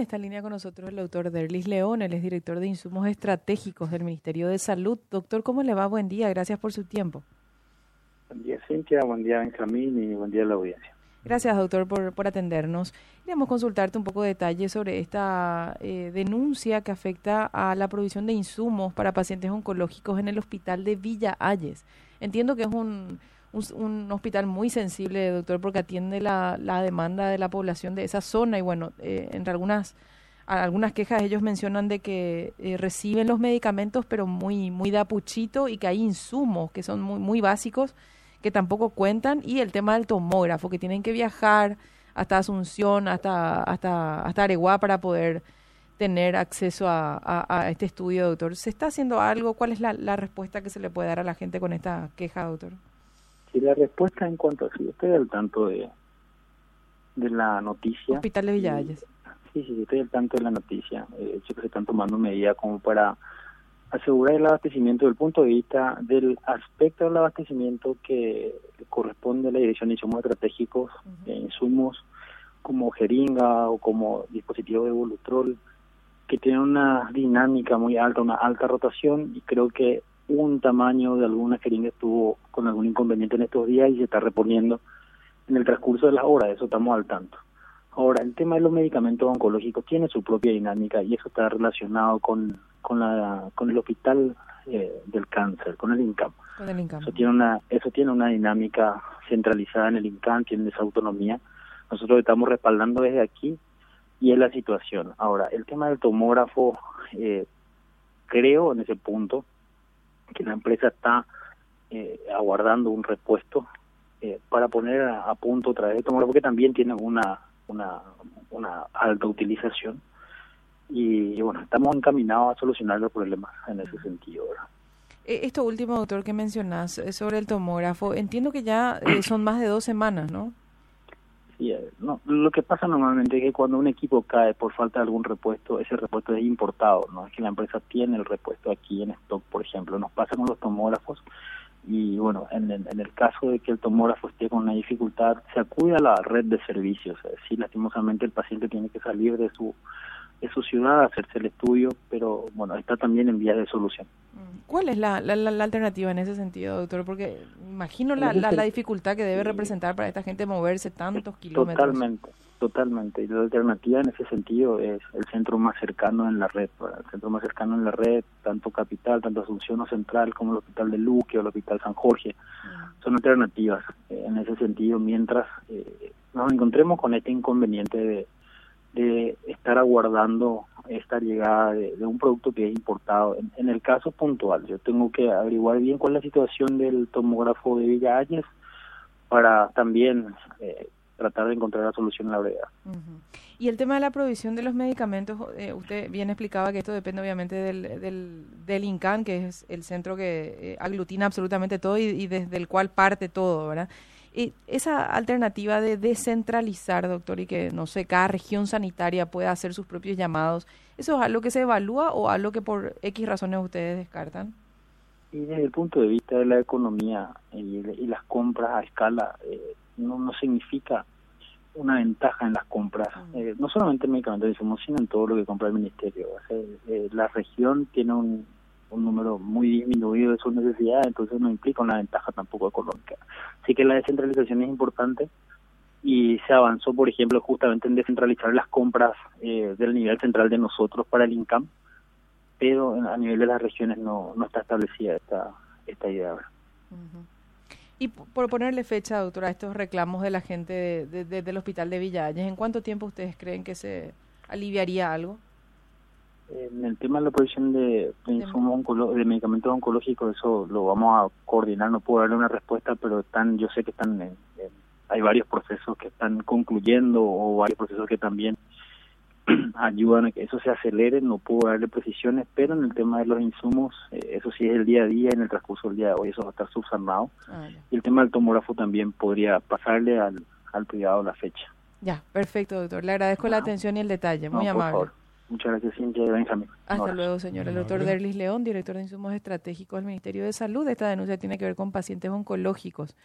Está en línea con nosotros el doctor Derlis León, él es director de insumos estratégicos del Ministerio de Salud. Doctor, ¿cómo le va? Buen día, gracias por su tiempo. Buen día, Cintia, buen día, Benjamín, y buen día a la audiencia. Gracias, doctor, por, por atendernos. Queríamos consultarte un poco de detalle sobre esta eh, denuncia que afecta a la provisión de insumos para pacientes oncológicos en el hospital de Villa Ayes. Entiendo que es un, un, hospital muy sensible, doctor, porque atiende la, la, demanda de la población de esa zona. Y bueno, eh, entre algunas algunas quejas ellos mencionan de que eh, reciben los medicamentos pero muy muy de apuchito y que hay insumos que son muy muy básicos que tampoco cuentan y el tema del tomógrafo que tienen que viajar hasta Asunción hasta hasta hasta Areguá para poder tener acceso a, a, este estudio doctor. Se está haciendo algo cuál es la, la respuesta que se le puede dar a la gente con esta queja doctor Sí, la respuesta en cuanto a si estoy al tanto de, de la noticia. Hospital de Villalles. Sí, sí, estoy al tanto de la noticia. De hecho, que se están tomando medidas como para asegurar el abastecimiento del punto de vista del aspecto del abastecimiento que corresponde a la Dirección de Insumos Estratégicos, insumos como jeringa o como dispositivo de volutrol, que tienen una dinámica muy alta, una alta rotación, y creo que un tamaño de alguna jeringa estuvo con algún inconveniente en estos días y se está reponiendo en el transcurso de las horas, eso estamos al tanto. Ahora, el tema de los medicamentos oncológicos tiene su propia dinámica y eso está relacionado con, con, la, con el hospital eh, del cáncer, con el INCAM. Eso tiene una eso tiene una dinámica centralizada en el INCAM, tiene esa autonomía. Nosotros estamos respaldando desde aquí y es la situación. Ahora, el tema del tomógrafo, eh, creo en ese punto que la empresa está eh, aguardando un repuesto eh, para poner a, punto otra vez el tomógrafo, porque también tiene una, una, una alta utilización. Y, bueno, estamos encaminados a solucionar los problemas en ese sentido. Eh, esto último, doctor, que mencionas sobre el tomógrafo, entiendo que ya son más de dos semanas, ¿no? Eh, no, lo que pasa normalmente es que cuando un equipo cae por falta de algún repuesto, ese repuesto es importado, no es que la empresa tiene el repuesto aquí en stock, por ejemplo. Nos pasa con los tomógrafos y bueno, en, en, el caso de que el tomógrafo esté con una dificultad, se acude a la red de servicios. Es lastimosamente el paciente tiene que salir de su de su ciudad, hacerse el estudio, pero bueno, está también en vías de solución. ¿Cuál es la, la, la, alternativa en ese sentido, doctor? Porque imagino la, la, dificultad que debe representar para esta gente moverse tantos kilómetros. Totalmente, totalmente. Y la alternativa en ese sentido es el centro más cercano en la red. El centro más cercano en la red, tanto Capital, tanto Asunción o Central, como el Hospital de Luque o el Hospital San Jorge, mm. son alternativas eh, en ese sentido, mientras eh, nos encontremos con este inconveniente de de estar aguardando esta llegada de, un producto que es importado. En, el caso puntual, yo tengo que averiguar bien cuál es la situación del tomógrafo de Villa para también eh, tratar de encontrar la solución en la brevedad. Y el tema de la provisión de los medicamentos, eh, usted bien explicaba que esto depende obviamente del, del, del INCAN, que es el centro que eh, aglutina absolutamente todo y, y desde el cual parte todo, ¿verdad? Esa alternativa de descentralizar, doctor, y que, no sé, cada región sanitaria pueda hacer sus propios llamados, ¿eso es algo que se evalúa o algo que por X razones ustedes descartan? Y desde el punto de vista de la economía y, las compras a escala, eh, no, no significa una ventaja en las compras, eh, no solamente en medicamentos, sino en todo lo que compra el ministerio. Eh, la región tiene un, un número muy disminuido de sus necesidades, entonces no implica una ventaja tampoco económica. Así que la descentralización es importante y se avanzó, por ejemplo, justamente en descentralizar las compras eh, del nivel central de nosotros para el INCAM, pero a nivel de las regiones no, no está establecida esta, esta idea ahora. Y por ponerle fecha, doctora, a estos reclamos de la gente de, del hospital de Villalles, ¿en cuánto tiempo ustedes creen que se aliviaría algo? En el tema de la provisión de, de, de medicamentos oncológicos, eso lo vamos a coordinar, no puedo darle una respuesta, pero están, yo sé que están, hay varios procesos que están concluyendo o varios procesos que también ayudan a que eso se acelere, no puedo darle precisiones, pero en el tema de los insumos, eh, eso sí es el día a día, en el transcurso del día de hoy eso va a estar subsanado. Ah, y el tema del tomógrafo también podría pasarle al, al privado la fecha. Ya, perfecto, doctor. Le agradezco la atención y el detalle, muy amable. Muchas gracias, Cintia y Benjamín. Hasta luego, señor. El doctor Derlis León, director de Insumos Estratégicos del Ministerio de Salud. Esta denuncia tiene que ver con pacientes oncológicos.